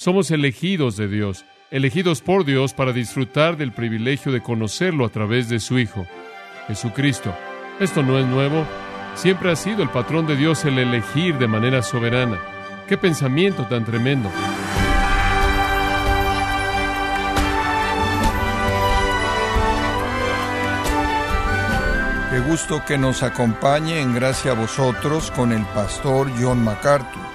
Somos elegidos de Dios, elegidos por Dios para disfrutar del privilegio de conocerlo a través de su Hijo, Jesucristo. Esto no es nuevo, siempre ha sido el patrón de Dios el elegir de manera soberana. ¡Qué pensamiento tan tremendo! Qué gusto que nos acompañe en gracia a vosotros con el pastor John MacArthur.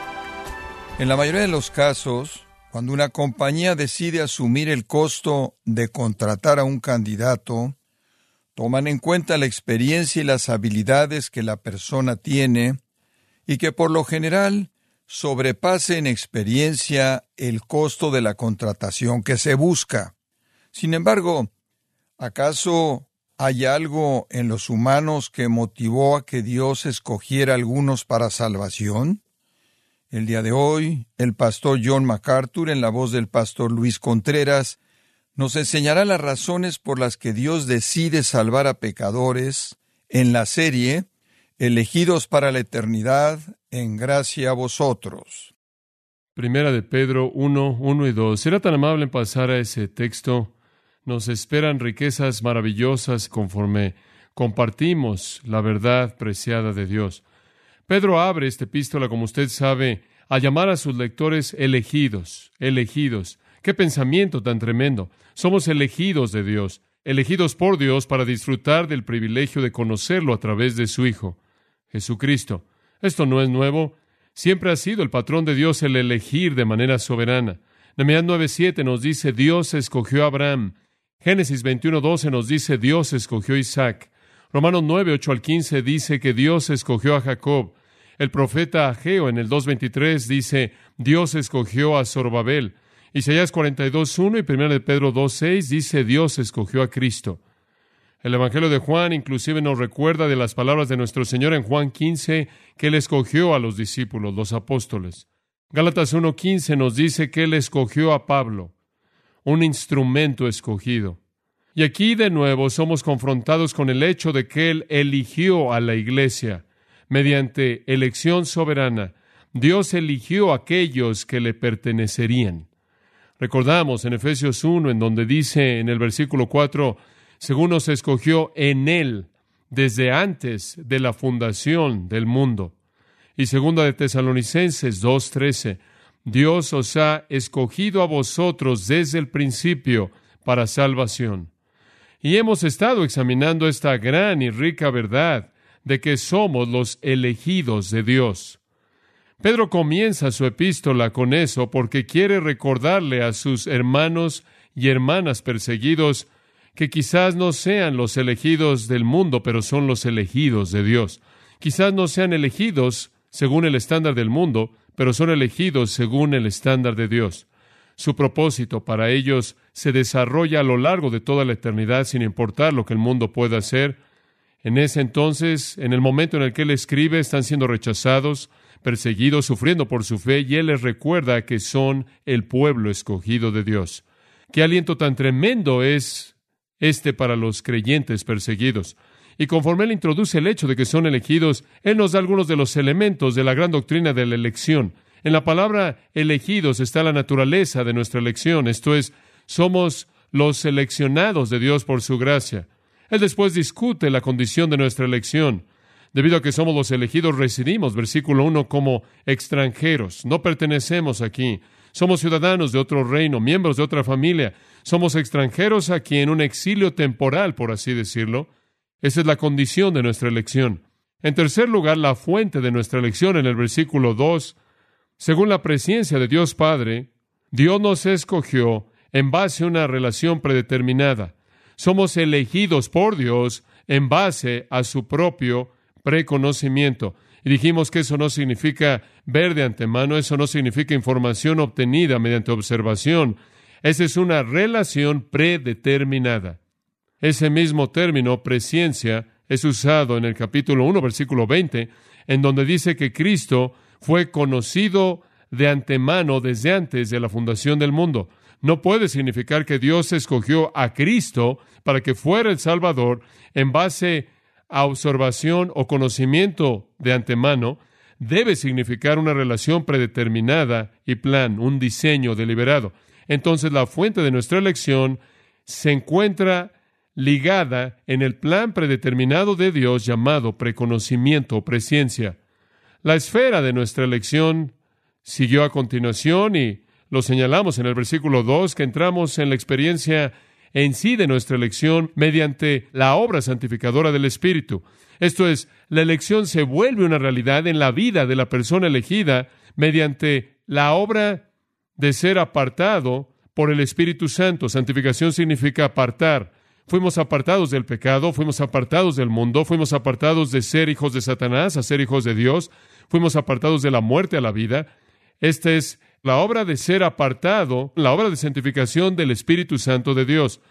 En la mayoría de los casos, cuando una compañía decide asumir el costo de contratar a un candidato, toman en cuenta la experiencia y las habilidades que la persona tiene y que por lo general sobrepase en experiencia el costo de la contratación que se busca. Sin embargo, ¿acaso ¿Hay algo en los humanos que motivó a que Dios escogiera algunos para salvación? El día de hoy, el pastor John MacArthur, en la voz del pastor Luis Contreras, nos enseñará las razones por las que Dios decide salvar a pecadores en la serie Elegidos para la eternidad, en gracia a vosotros. Primera de Pedro 1, 1 y 2. ¿Será tan amable en pasar a ese texto? nos esperan riquezas maravillosas conforme compartimos la verdad preciada de Dios. Pedro abre esta epístola, como usted sabe, a llamar a sus lectores elegidos, elegidos. Qué pensamiento tan tremendo. Somos elegidos de Dios, elegidos por Dios para disfrutar del privilegio de conocerlo a través de su Hijo, Jesucristo. Esto no es nuevo. Siempre ha sido el patrón de Dios el elegir de manera soberana. Nehemías 9:7 nos dice, Dios escogió a Abraham Génesis 21:12 nos dice Dios escogió a Isaac. Romanos 9, 8 al 15 dice que Dios escogió a Jacob. El profeta Ageo en el 2.23 dice Dios escogió a Zorobabel. Isaías 42.1 y 1 de Pedro 2.6 dice Dios escogió a Cristo. El Evangelio de Juan inclusive nos recuerda de las palabras de nuestro Señor en Juan 15 que Él escogió a los discípulos, los apóstoles. Gálatas 1.15 nos dice que Él escogió a Pablo un instrumento escogido. Y aquí de nuevo somos confrontados con el hecho de que Él eligió a la iglesia mediante elección soberana. Dios eligió a aquellos que le pertenecerían. Recordamos en Efesios 1, en donde dice en el versículo 4, según nos escogió en Él desde antes de la fundación del mundo. Y segunda de Tesalonicenses 2.13, Dios os ha escogido a vosotros desde el principio para salvación. Y hemos estado examinando esta gran y rica verdad de que somos los elegidos de Dios. Pedro comienza su epístola con eso porque quiere recordarle a sus hermanos y hermanas perseguidos que quizás no sean los elegidos del mundo, pero son los elegidos de Dios. Quizás no sean elegidos según el estándar del mundo, pero son elegidos según el estándar de Dios. Su propósito para ellos se desarrolla a lo largo de toda la eternidad sin importar lo que el mundo pueda hacer. En ese entonces, en el momento en el que él escribe, están siendo rechazados, perseguidos, sufriendo por su fe, y él les recuerda que son el pueblo escogido de Dios. Qué aliento tan tremendo es este para los creyentes perseguidos. Y conforme Él introduce el hecho de que son elegidos, Él nos da algunos de los elementos de la gran doctrina de la elección. En la palabra elegidos está la naturaleza de nuestra elección, esto es, somos los seleccionados de Dios por su gracia. Él después discute la condición de nuestra elección. Debido a que somos los elegidos, residimos, versículo 1, como extranjeros. No pertenecemos aquí. Somos ciudadanos de otro reino, miembros de otra familia. Somos extranjeros aquí en un exilio temporal, por así decirlo. Esa es la condición de nuestra elección. En tercer lugar, la fuente de nuestra elección en el versículo 2. Según la presencia de Dios Padre, Dios nos escogió en base a una relación predeterminada. Somos elegidos por Dios en base a su propio preconocimiento. Y dijimos que eso no significa ver de antemano, eso no significa información obtenida mediante observación. Esa es una relación predeterminada. Ese mismo término, presciencia, es usado en el capítulo 1, versículo 20, en donde dice que Cristo fue conocido de antemano desde antes de la fundación del mundo. No puede significar que Dios escogió a Cristo para que fuera el Salvador en base a observación o conocimiento de antemano. debe significar una relación predeterminada y plan, un diseño deliberado. Entonces la fuente de nuestra elección se encuentra ligada en el plan predeterminado de Dios llamado preconocimiento o presciencia. La esfera de nuestra elección siguió a continuación y lo señalamos en el versículo 2 que entramos en la experiencia en sí de nuestra elección mediante la obra santificadora del Espíritu. Esto es, la elección se vuelve una realidad en la vida de la persona elegida mediante la obra de ser apartado por el Espíritu Santo. Santificación significa apartar. Fuimos apartados del pecado, fuimos apartados del mundo, fuimos apartados de ser hijos de Satanás a ser hijos de Dios, fuimos apartados de la muerte a la vida. Esta es la obra de ser apartado, la obra de santificación del Espíritu Santo de Dios.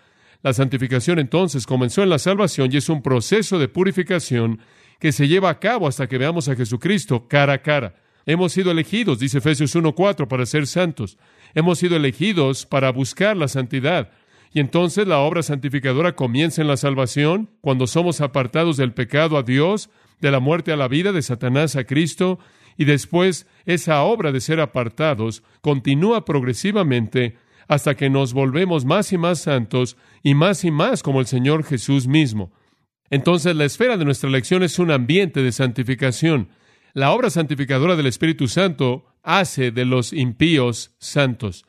La santificación entonces comenzó en la salvación y es un proceso de purificación que se lleva a cabo hasta que veamos a Jesucristo cara a cara. Hemos sido elegidos, dice Efesios 1.4, para ser santos. Hemos sido elegidos para buscar la santidad. Y entonces la obra santificadora comienza en la salvación, cuando somos apartados del pecado a Dios, de la muerte a la vida, de Satanás a Cristo, y después esa obra de ser apartados continúa progresivamente hasta que nos volvemos más y más santos y más y más como el Señor Jesús mismo. Entonces la esfera de nuestra elección es un ambiente de santificación. La obra santificadora del Espíritu Santo hace de los impíos santos.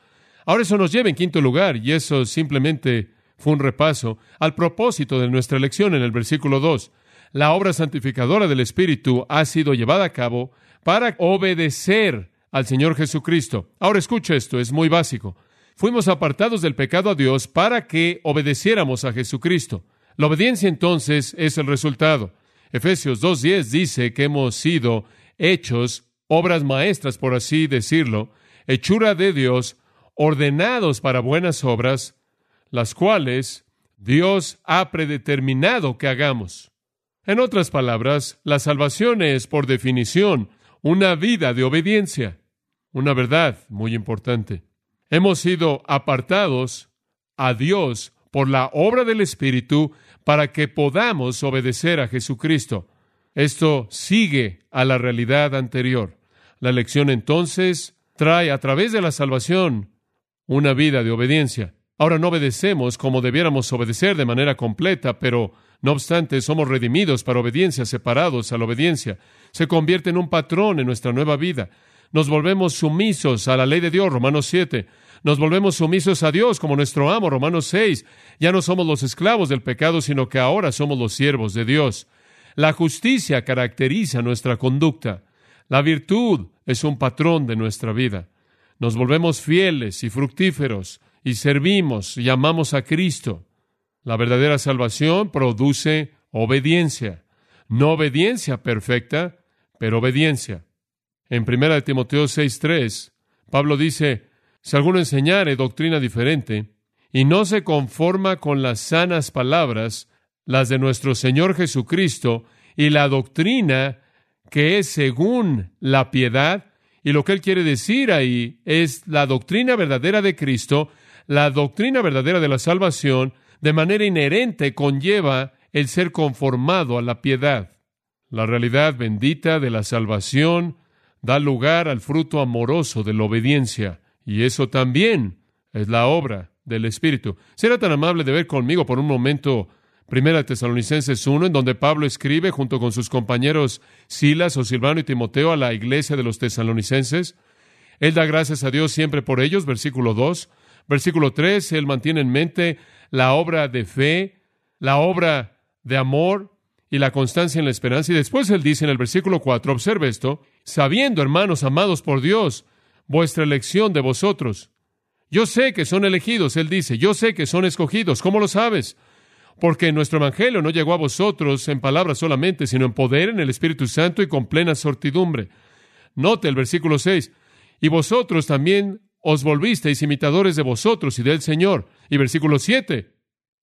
Ahora eso nos lleva en quinto lugar, y eso simplemente fue un repaso, al propósito de nuestra elección en el versículo 2. La obra santificadora del Espíritu ha sido llevada a cabo para obedecer al Señor Jesucristo. Ahora escucha esto, es muy básico. Fuimos apartados del pecado a Dios para que obedeciéramos a Jesucristo. La obediencia entonces es el resultado. Efesios 2.10 dice que hemos sido hechos obras maestras, por así decirlo, hechura de Dios, ordenados para buenas obras, las cuales Dios ha predeterminado que hagamos. En otras palabras, la salvación es, por definición, una vida de obediencia. Una verdad muy importante. Hemos sido apartados a Dios por la obra del Espíritu para que podamos obedecer a Jesucristo. Esto sigue a la realidad anterior. La elección entonces trae a través de la salvación una vida de obediencia. Ahora no obedecemos como debiéramos obedecer de manera completa, pero no obstante somos redimidos para obediencia, separados a la obediencia. Se convierte en un patrón en nuestra nueva vida. Nos volvemos sumisos a la ley de Dios, Romanos 7. Nos volvemos sumisos a Dios como nuestro amo, Romanos 6. Ya no somos los esclavos del pecado, sino que ahora somos los siervos de Dios. La justicia caracteriza nuestra conducta. La virtud es un patrón de nuestra vida nos volvemos fieles y fructíferos y servimos y amamos a Cristo. La verdadera salvación produce obediencia, no obediencia perfecta, pero obediencia. En 1 Timoteo 6:3, Pablo dice, si alguno enseñare doctrina diferente y no se conforma con las sanas palabras, las de nuestro Señor Jesucristo, y la doctrina que es según la piedad, y lo que él quiere decir ahí es la doctrina verdadera de Cristo, la doctrina verdadera de la salvación, de manera inherente conlleva el ser conformado a la piedad. La realidad bendita de la salvación da lugar al fruto amoroso de la obediencia, y eso también es la obra del Espíritu. ¿Será tan amable de ver conmigo por un momento Primera Tesalonicenses 1, en donde Pablo escribe junto con sus compañeros Silas o Silvano y Timoteo a la iglesia de los tesalonicenses. Él da gracias a Dios siempre por ellos, versículo 2. Versículo 3, él mantiene en mente la obra de fe, la obra de amor y la constancia en la esperanza. Y después él dice en el versículo 4, observe esto, sabiendo, hermanos amados por Dios, vuestra elección de vosotros. Yo sé que son elegidos, él dice, yo sé que son escogidos. ¿Cómo lo sabes? porque nuestro Evangelio no llegó a vosotros en palabras solamente, sino en poder, en el Espíritu Santo y con plena sortidumbre. Note el versículo 6. Y vosotros también os volvisteis imitadores de vosotros y del Señor. Y versículo 7.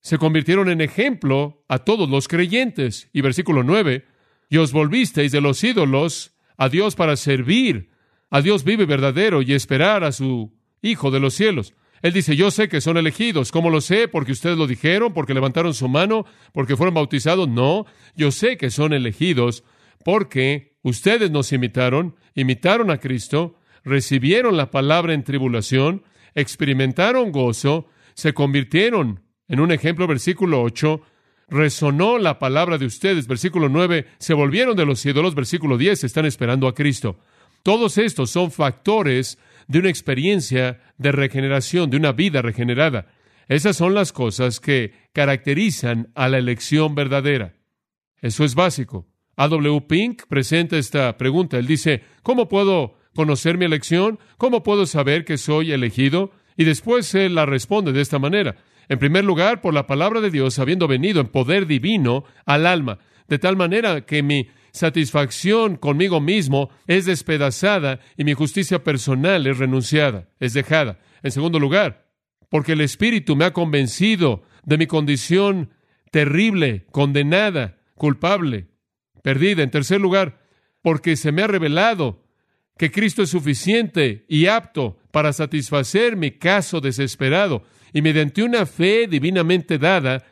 Se convirtieron en ejemplo a todos los creyentes. Y versículo 9. Y os volvisteis de los ídolos a Dios para servir a Dios vive verdadero y esperar a su Hijo de los cielos. Él dice, yo sé que son elegidos. ¿Cómo lo sé? Porque ustedes lo dijeron, porque levantaron su mano, porque fueron bautizados. No, yo sé que son elegidos porque ustedes nos imitaron, imitaron a Cristo, recibieron la palabra en tribulación, experimentaron gozo, se convirtieron en un ejemplo, versículo 8, resonó la palabra de ustedes, versículo 9, se volvieron de los ídolos, versículo 10, están esperando a Cristo. Todos estos son factores de una experiencia de regeneración, de una vida regenerada. Esas son las cosas que caracterizan a la elección verdadera. Eso es básico. A.W. Pink presenta esta pregunta. Él dice, ¿cómo puedo conocer mi elección? ¿Cómo puedo saber que soy elegido? Y después él la responde de esta manera. En primer lugar, por la palabra de Dios habiendo venido en poder divino al alma, de tal manera que mi satisfacción conmigo mismo es despedazada y mi justicia personal es renunciada, es dejada. En segundo lugar, porque el Espíritu me ha convencido de mi condición terrible, condenada, culpable, perdida. En tercer lugar, porque se me ha revelado que Cristo es suficiente y apto para satisfacer mi caso desesperado y mediante una fe divinamente dada,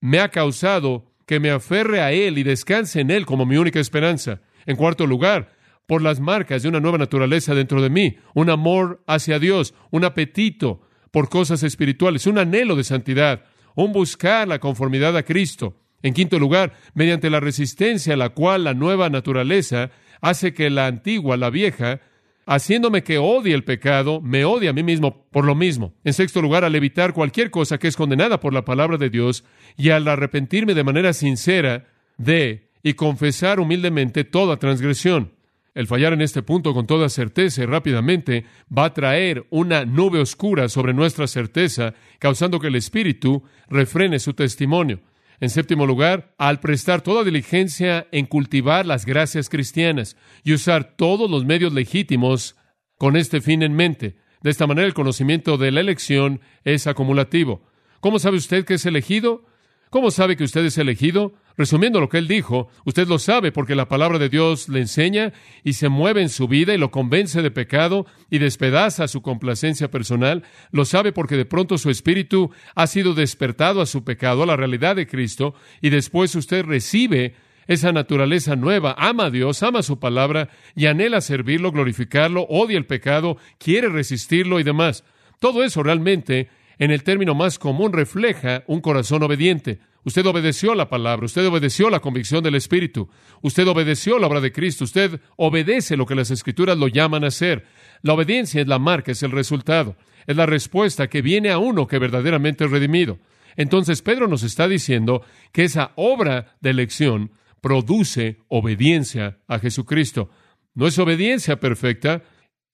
me ha causado que me aferre a Él y descanse en Él como mi única esperanza. En cuarto lugar, por las marcas de una nueva naturaleza dentro de mí, un amor hacia Dios, un apetito por cosas espirituales, un anhelo de santidad, un buscar la conformidad a Cristo. En quinto lugar, mediante la resistencia a la cual la nueva naturaleza hace que la antigua, la vieja, haciéndome que odie el pecado, me odie a mí mismo por lo mismo. En sexto lugar, al evitar cualquier cosa que es condenada por la palabra de Dios y al arrepentirme de manera sincera de y confesar humildemente toda transgresión. El fallar en este punto con toda certeza y rápidamente va a traer una nube oscura sobre nuestra certeza, causando que el Espíritu refrene su testimonio. En séptimo lugar, al prestar toda diligencia en cultivar las gracias cristianas y usar todos los medios legítimos con este fin en mente. De esta manera el conocimiento de la elección es acumulativo. ¿Cómo sabe usted que es elegido? ¿Cómo sabe que usted es elegido? Resumiendo lo que él dijo, usted lo sabe porque la palabra de Dios le enseña y se mueve en su vida y lo convence de pecado y despedaza su complacencia personal. Lo sabe porque de pronto su espíritu ha sido despertado a su pecado, a la realidad de Cristo, y después usted recibe esa naturaleza nueva, ama a Dios, ama su palabra y anhela servirlo, glorificarlo, odia el pecado, quiere resistirlo y demás. Todo eso realmente en el término más común, refleja un corazón obediente. Usted obedeció la palabra, usted obedeció la convicción del Espíritu, usted obedeció la obra de Cristo, usted obedece lo que las Escrituras lo llaman a hacer. La obediencia es la marca, es el resultado, es la respuesta que viene a uno que verdaderamente es redimido. Entonces Pedro nos está diciendo que esa obra de elección produce obediencia a Jesucristo. No es obediencia perfecta,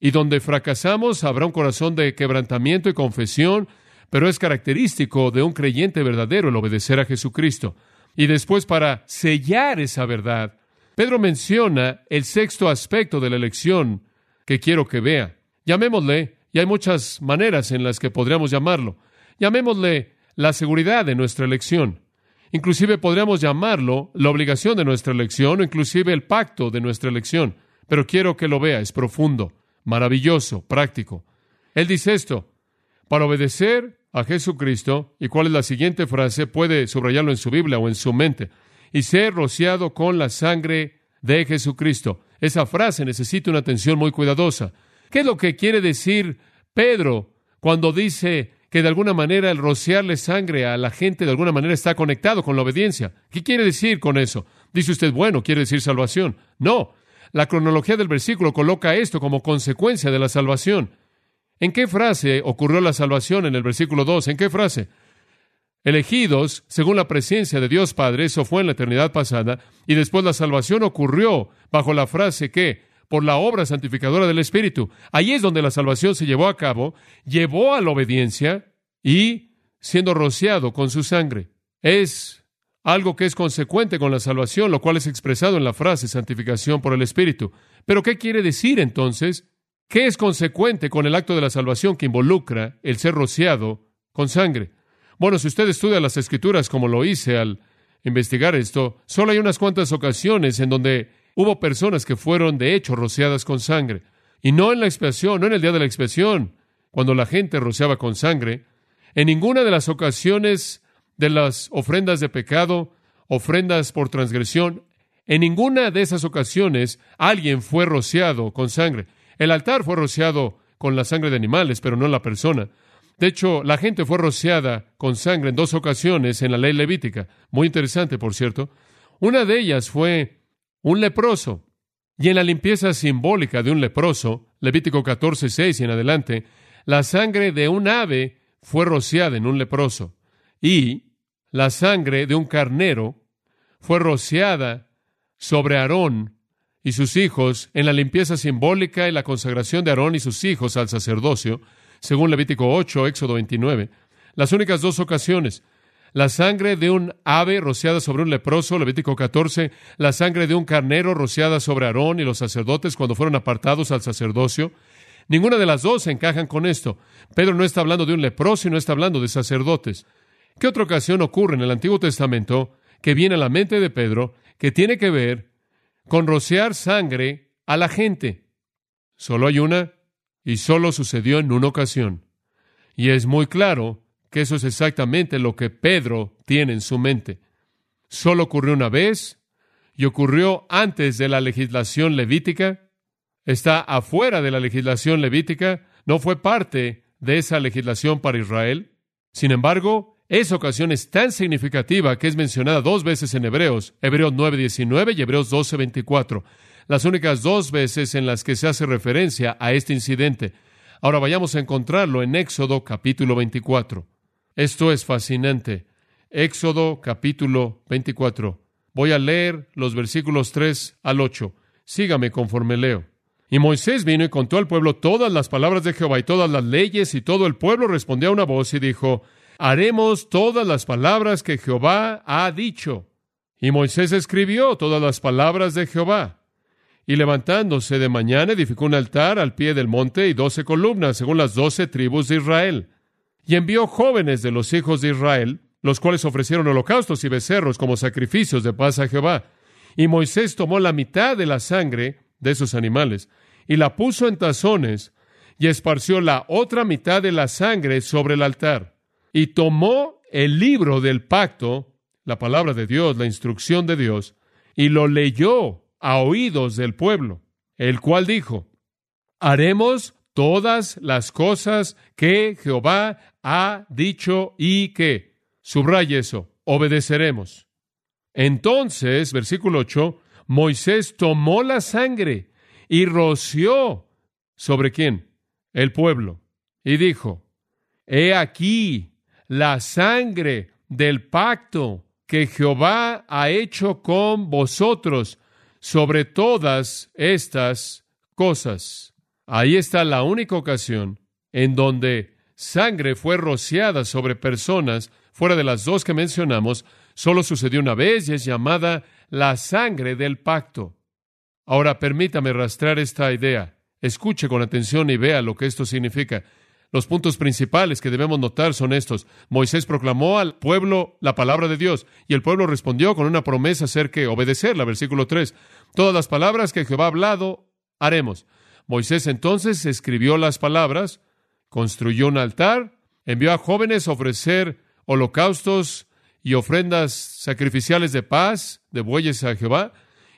y donde fracasamos habrá un corazón de quebrantamiento y confesión, pero es característico de un creyente verdadero el obedecer a Jesucristo. Y después, para sellar esa verdad, Pedro menciona el sexto aspecto de la elección que quiero que vea. Llamémosle, y hay muchas maneras en las que podríamos llamarlo, llamémosle la seguridad de nuestra elección. Inclusive podríamos llamarlo la obligación de nuestra elección o inclusive el pacto de nuestra elección. Pero quiero que lo vea, es profundo, maravilloso, práctico. Él dice esto, para obedecer a Jesucristo, y cuál es la siguiente frase, puede subrayarlo en su Biblia o en su mente, y ser rociado con la sangre de Jesucristo. Esa frase necesita una atención muy cuidadosa. ¿Qué es lo que quiere decir Pedro cuando dice que de alguna manera el rociarle sangre a la gente de alguna manera está conectado con la obediencia? ¿Qué quiere decir con eso? Dice usted, bueno, quiere decir salvación. No, la cronología del versículo coloca esto como consecuencia de la salvación. ¿En qué frase ocurrió la salvación en el versículo 2? ¿En qué frase? Elegidos según la presencia de Dios Padre, eso fue en la eternidad pasada, y después la salvación ocurrió bajo la frase que, por la obra santificadora del Espíritu. Ahí es donde la salvación se llevó a cabo, llevó a la obediencia y siendo rociado con su sangre. Es algo que es consecuente con la salvación, lo cual es expresado en la frase santificación por el Espíritu. Pero ¿qué quiere decir entonces? ¿Qué es consecuente con el acto de la salvación que involucra el ser rociado con sangre? Bueno, si usted estudia las escrituras como lo hice al investigar esto, solo hay unas cuantas ocasiones en donde hubo personas que fueron de hecho rociadas con sangre. Y no en la expiación, no en el día de la expiación, cuando la gente rociaba con sangre. En ninguna de las ocasiones de las ofrendas de pecado, ofrendas por transgresión, En ninguna de esas ocasiones alguien fue rociado con sangre. El altar fue rociado con la sangre de animales, pero no la persona. De hecho, la gente fue rociada con sangre en dos ocasiones en la ley levítica. Muy interesante, por cierto. Una de ellas fue un leproso. Y en la limpieza simbólica de un leproso, Levítico 14, 6 y en adelante, la sangre de un ave fue rociada en un leproso. Y la sangre de un carnero fue rociada sobre Aarón y sus hijos en la limpieza simbólica y la consagración de Aarón y sus hijos al sacerdocio, según Levítico 8, Éxodo 29. Las únicas dos ocasiones, la sangre de un ave rociada sobre un leproso, Levítico 14, la sangre de un carnero rociada sobre Aarón y los sacerdotes cuando fueron apartados al sacerdocio. Ninguna de las dos encajan con esto. Pedro no está hablando de un leproso y no está hablando de sacerdotes. ¿Qué otra ocasión ocurre en el Antiguo Testamento que viene a la mente de Pedro que tiene que ver con rociar sangre a la gente? Solo hay una y solo sucedió en una ocasión. Y es muy claro que eso es exactamente lo que Pedro tiene en su mente. Solo ocurrió una vez y ocurrió antes de la legislación levítica. Está afuera de la legislación levítica, no fue parte de esa legislación para Israel. Sin embargo, esa ocasión es tan significativa que es mencionada dos veces en Hebreos, Hebreos 9:19 y Hebreos 12:24, las únicas dos veces en las que se hace referencia a este incidente. Ahora vayamos a encontrarlo en Éxodo capítulo 24. Esto es fascinante. Éxodo capítulo 24. Voy a leer los versículos 3 al 8. Sígame conforme leo. Y Moisés vino y contó al pueblo todas las palabras de Jehová y todas las leyes, y todo el pueblo respondió a una voz y dijo, haremos todas las palabras que Jehová ha dicho. Y Moisés escribió todas las palabras de Jehová. Y levantándose de mañana edificó un altar al pie del monte y doce columnas, según las doce tribus de Israel. Y envió jóvenes de los hijos de Israel, los cuales ofrecieron holocaustos y becerros como sacrificios de paz a Jehová. Y Moisés tomó la mitad de la sangre de esos animales y la puso en tazones y esparció la otra mitad de la sangre sobre el altar y tomó el libro del pacto, la palabra de Dios, la instrucción de Dios, y lo leyó a oídos del pueblo, el cual dijo, haremos todas las cosas que Jehová ha dicho y que, subraya eso, obedeceremos. Entonces, versículo 8, Moisés tomó la sangre y roció sobre quién? El pueblo. Y dijo, He aquí la sangre del pacto que Jehová ha hecho con vosotros sobre todas estas cosas. Ahí está la única ocasión en donde sangre fue rociada sobre personas, fuera de las dos que mencionamos, solo sucedió una vez y es llamada la sangre del pacto. Ahora permítame rastrear esta idea. Escuche con atención y vea lo que esto significa. Los puntos principales que debemos notar son estos. Moisés proclamó al pueblo la palabra de Dios y el pueblo respondió con una promesa acerca de obedecerla. Versículo 3. Todas las palabras que Jehová ha hablado, haremos. Moisés entonces escribió las palabras, construyó un altar, envió a jóvenes a ofrecer holocaustos y ofrendas sacrificiales de paz, de bueyes a Jehová,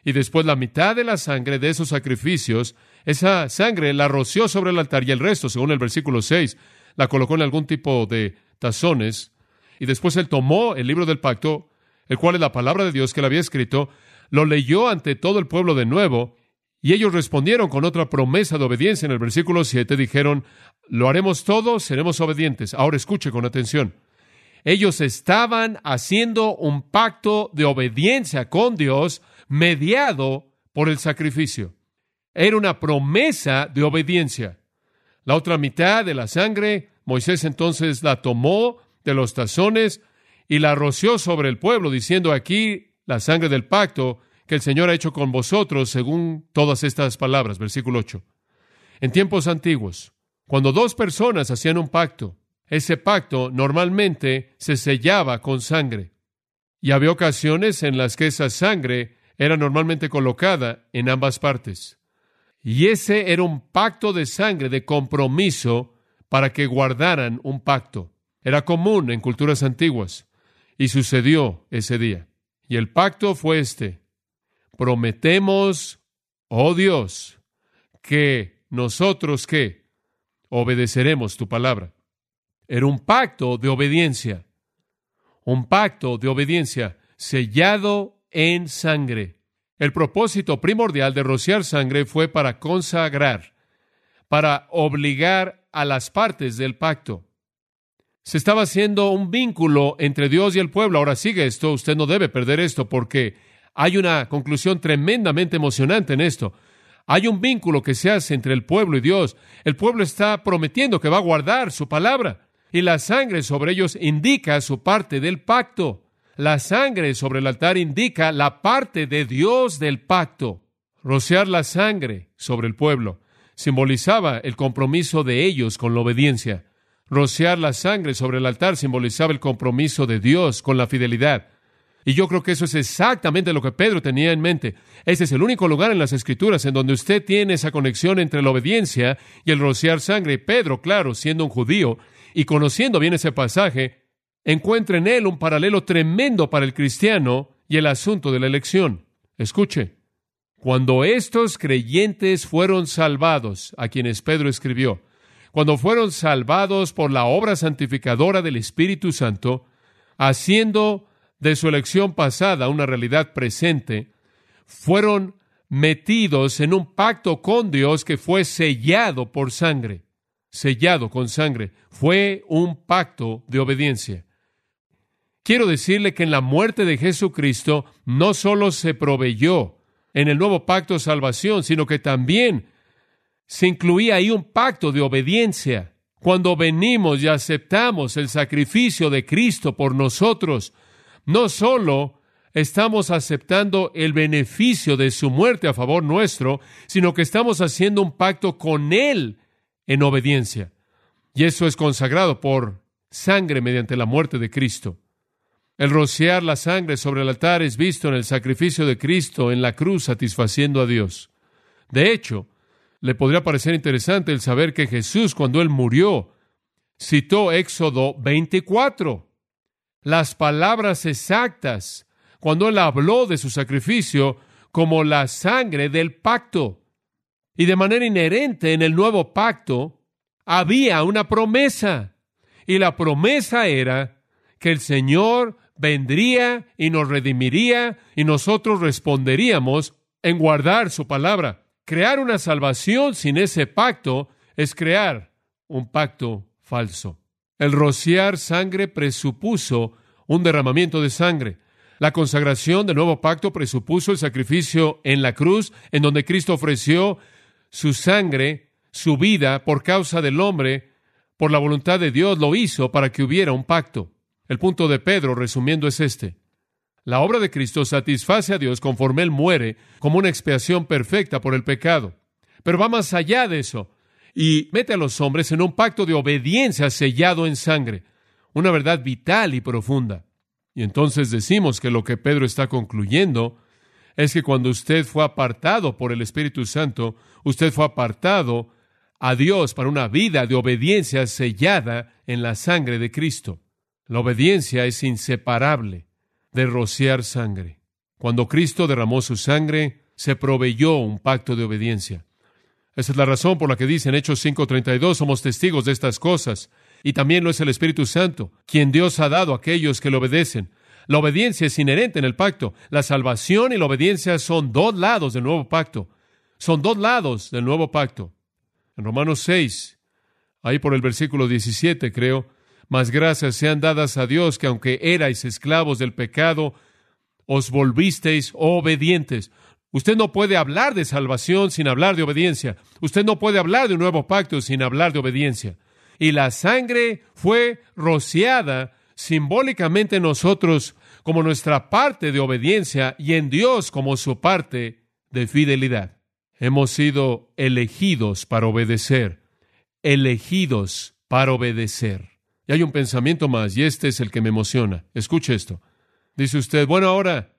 y después la mitad de la sangre de esos sacrificios esa sangre la roció sobre el altar y el resto, según el versículo 6, la colocó en algún tipo de tazones. Y después él tomó el libro del pacto, el cual es la palabra de Dios que él había escrito, lo leyó ante todo el pueblo de nuevo, y ellos respondieron con otra promesa de obediencia en el versículo 7, dijeron, lo haremos todo, seremos obedientes. Ahora escuche con atención. Ellos estaban haciendo un pacto de obediencia con Dios mediado por el sacrificio. Era una promesa de obediencia. La otra mitad de la sangre, Moisés entonces la tomó de los tazones y la roció sobre el pueblo, diciendo aquí la sangre del pacto que el Señor ha hecho con vosotros, según todas estas palabras. Versículo 8. En tiempos antiguos, cuando dos personas hacían un pacto, ese pacto normalmente se sellaba con sangre. Y había ocasiones en las que esa sangre era normalmente colocada en ambas partes. Y ese era un pacto de sangre, de compromiso, para que guardaran un pacto. Era común en culturas antiguas. Y sucedió ese día. Y el pacto fue este. prometemos, oh Dios, que nosotros que obedeceremos tu palabra. Era un pacto de obediencia, un pacto de obediencia sellado en sangre. El propósito primordial de rociar sangre fue para consagrar, para obligar a las partes del pacto. Se estaba haciendo un vínculo entre Dios y el pueblo. Ahora sigue esto, usted no debe perder esto porque hay una conclusión tremendamente emocionante en esto. Hay un vínculo que se hace entre el pueblo y Dios. El pueblo está prometiendo que va a guardar su palabra y la sangre sobre ellos indica su parte del pacto. La sangre sobre el altar indica la parte de Dios del pacto. Rociar la sangre sobre el pueblo simbolizaba el compromiso de ellos con la obediencia. Rociar la sangre sobre el altar simbolizaba el compromiso de Dios con la fidelidad. Y yo creo que eso es exactamente lo que Pedro tenía en mente. Ese es el único lugar en las Escrituras en donde usted tiene esa conexión entre la obediencia y el rociar sangre. Pedro, claro, siendo un judío y conociendo bien ese pasaje, encuentra en él un paralelo tremendo para el cristiano y el asunto de la elección. Escuche, cuando estos creyentes fueron salvados, a quienes Pedro escribió, cuando fueron salvados por la obra santificadora del Espíritu Santo, haciendo de su elección pasada una realidad presente, fueron metidos en un pacto con Dios que fue sellado por sangre, sellado con sangre. Fue un pacto de obediencia. Quiero decirle que en la muerte de Jesucristo no solo se proveyó en el nuevo pacto salvación, sino que también se incluía ahí un pacto de obediencia. Cuando venimos y aceptamos el sacrificio de Cristo por nosotros, no solo estamos aceptando el beneficio de su muerte a favor nuestro, sino que estamos haciendo un pacto con Él en obediencia. Y eso es consagrado por sangre mediante la muerte de Cristo. El rociar la sangre sobre el altar es visto en el sacrificio de Cristo en la cruz satisfaciendo a Dios. De hecho, le podría parecer interesante el saber que Jesús, cuando él murió, citó Éxodo 24, las palabras exactas, cuando él habló de su sacrificio como la sangre del pacto. Y de manera inherente en el nuevo pacto había una promesa. Y la promesa era que el Señor vendría y nos redimiría y nosotros responderíamos en guardar su palabra. Crear una salvación sin ese pacto es crear un pacto falso. El rociar sangre presupuso un derramamiento de sangre. La consagración del nuevo pacto presupuso el sacrificio en la cruz, en donde Cristo ofreció su sangre, su vida, por causa del hombre, por la voluntad de Dios lo hizo para que hubiera un pacto. El punto de Pedro, resumiendo, es este. La obra de Cristo satisface a Dios conforme Él muere como una expiación perfecta por el pecado. Pero va más allá de eso y mete a los hombres en un pacto de obediencia sellado en sangre, una verdad vital y profunda. Y entonces decimos que lo que Pedro está concluyendo es que cuando usted fue apartado por el Espíritu Santo, usted fue apartado a Dios para una vida de obediencia sellada en la sangre de Cristo. La obediencia es inseparable de rociar sangre. Cuando Cristo derramó su sangre, se proveyó un pacto de obediencia. Esa es la razón por la que dice en Hechos 5:32, somos testigos de estas cosas, y también lo es el Espíritu Santo, quien Dios ha dado a aquellos que le obedecen. La obediencia es inherente en el pacto. La salvación y la obediencia son dos lados del nuevo pacto. Son dos lados del nuevo pacto. En Romanos 6, ahí por el versículo 17, creo, mas gracias sean dadas a Dios que aunque erais esclavos del pecado, os volvisteis obedientes. Usted no puede hablar de salvación sin hablar de obediencia. Usted no puede hablar de un nuevo pacto sin hablar de obediencia. Y la sangre fue rociada simbólicamente en nosotros como nuestra parte de obediencia y en Dios como su parte de fidelidad. Hemos sido elegidos para obedecer, elegidos para obedecer. Y hay un pensamiento más, y este es el que me emociona. Escuche esto. Dice usted, bueno, ahora,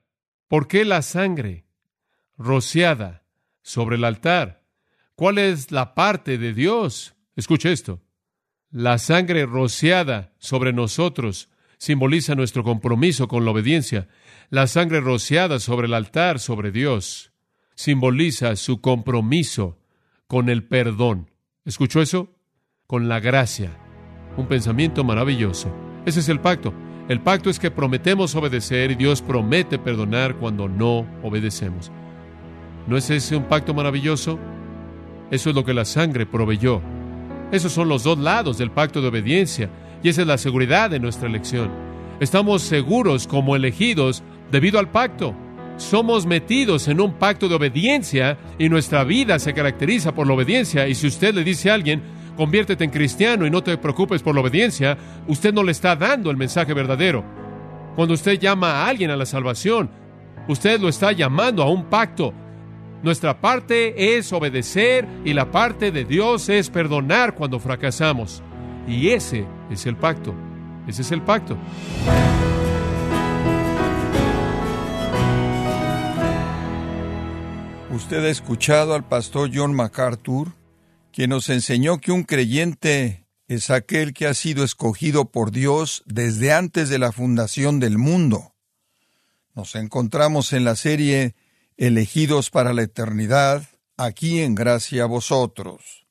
¿por qué la sangre rociada sobre el altar? ¿Cuál es la parte de Dios? Escuche esto. La sangre rociada sobre nosotros simboliza nuestro compromiso con la obediencia. La sangre rociada sobre el altar sobre Dios simboliza su compromiso con el perdón. ¿Escuchó eso? Con la gracia. Un pensamiento maravilloso. Ese es el pacto. El pacto es que prometemos obedecer y Dios promete perdonar cuando no obedecemos. ¿No es ese un pacto maravilloso? Eso es lo que la sangre proveyó. Esos son los dos lados del pacto de obediencia y esa es la seguridad de nuestra elección. Estamos seguros como elegidos debido al pacto. Somos metidos en un pacto de obediencia y nuestra vida se caracteriza por la obediencia. Y si usted le dice a alguien, conviértete en cristiano y no te preocupes por la obediencia, usted no le está dando el mensaje verdadero. Cuando usted llama a alguien a la salvación, usted lo está llamando a un pacto. Nuestra parte es obedecer y la parte de Dios es perdonar cuando fracasamos. Y ese es el pacto. Ese es el pacto. Usted ha escuchado al pastor John MacArthur, quien nos enseñó que un creyente es aquel que ha sido escogido por Dios desde antes de la fundación del mundo. Nos encontramos en la serie Elegidos para la Eternidad, aquí en Gracia a Vosotros.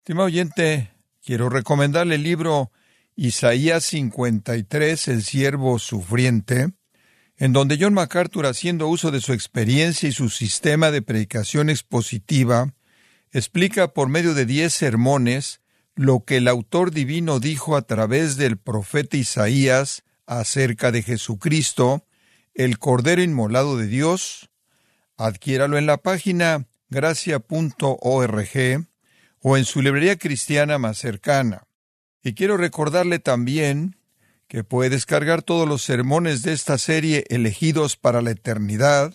Estimado oyente, quiero recomendarle el libro Isaías 53, El siervo sufriente, en donde John MacArthur, haciendo uso de su experiencia y su sistema de predicación expositiva, explica por medio de diez sermones lo que el autor divino dijo a través del profeta Isaías acerca de Jesucristo, el Cordero Inmolado de Dios. Adquiéralo en la página gracia.org o en su librería cristiana más cercana. Y quiero recordarle también que puede descargar todos los sermones de esta serie elegidos para la eternidad,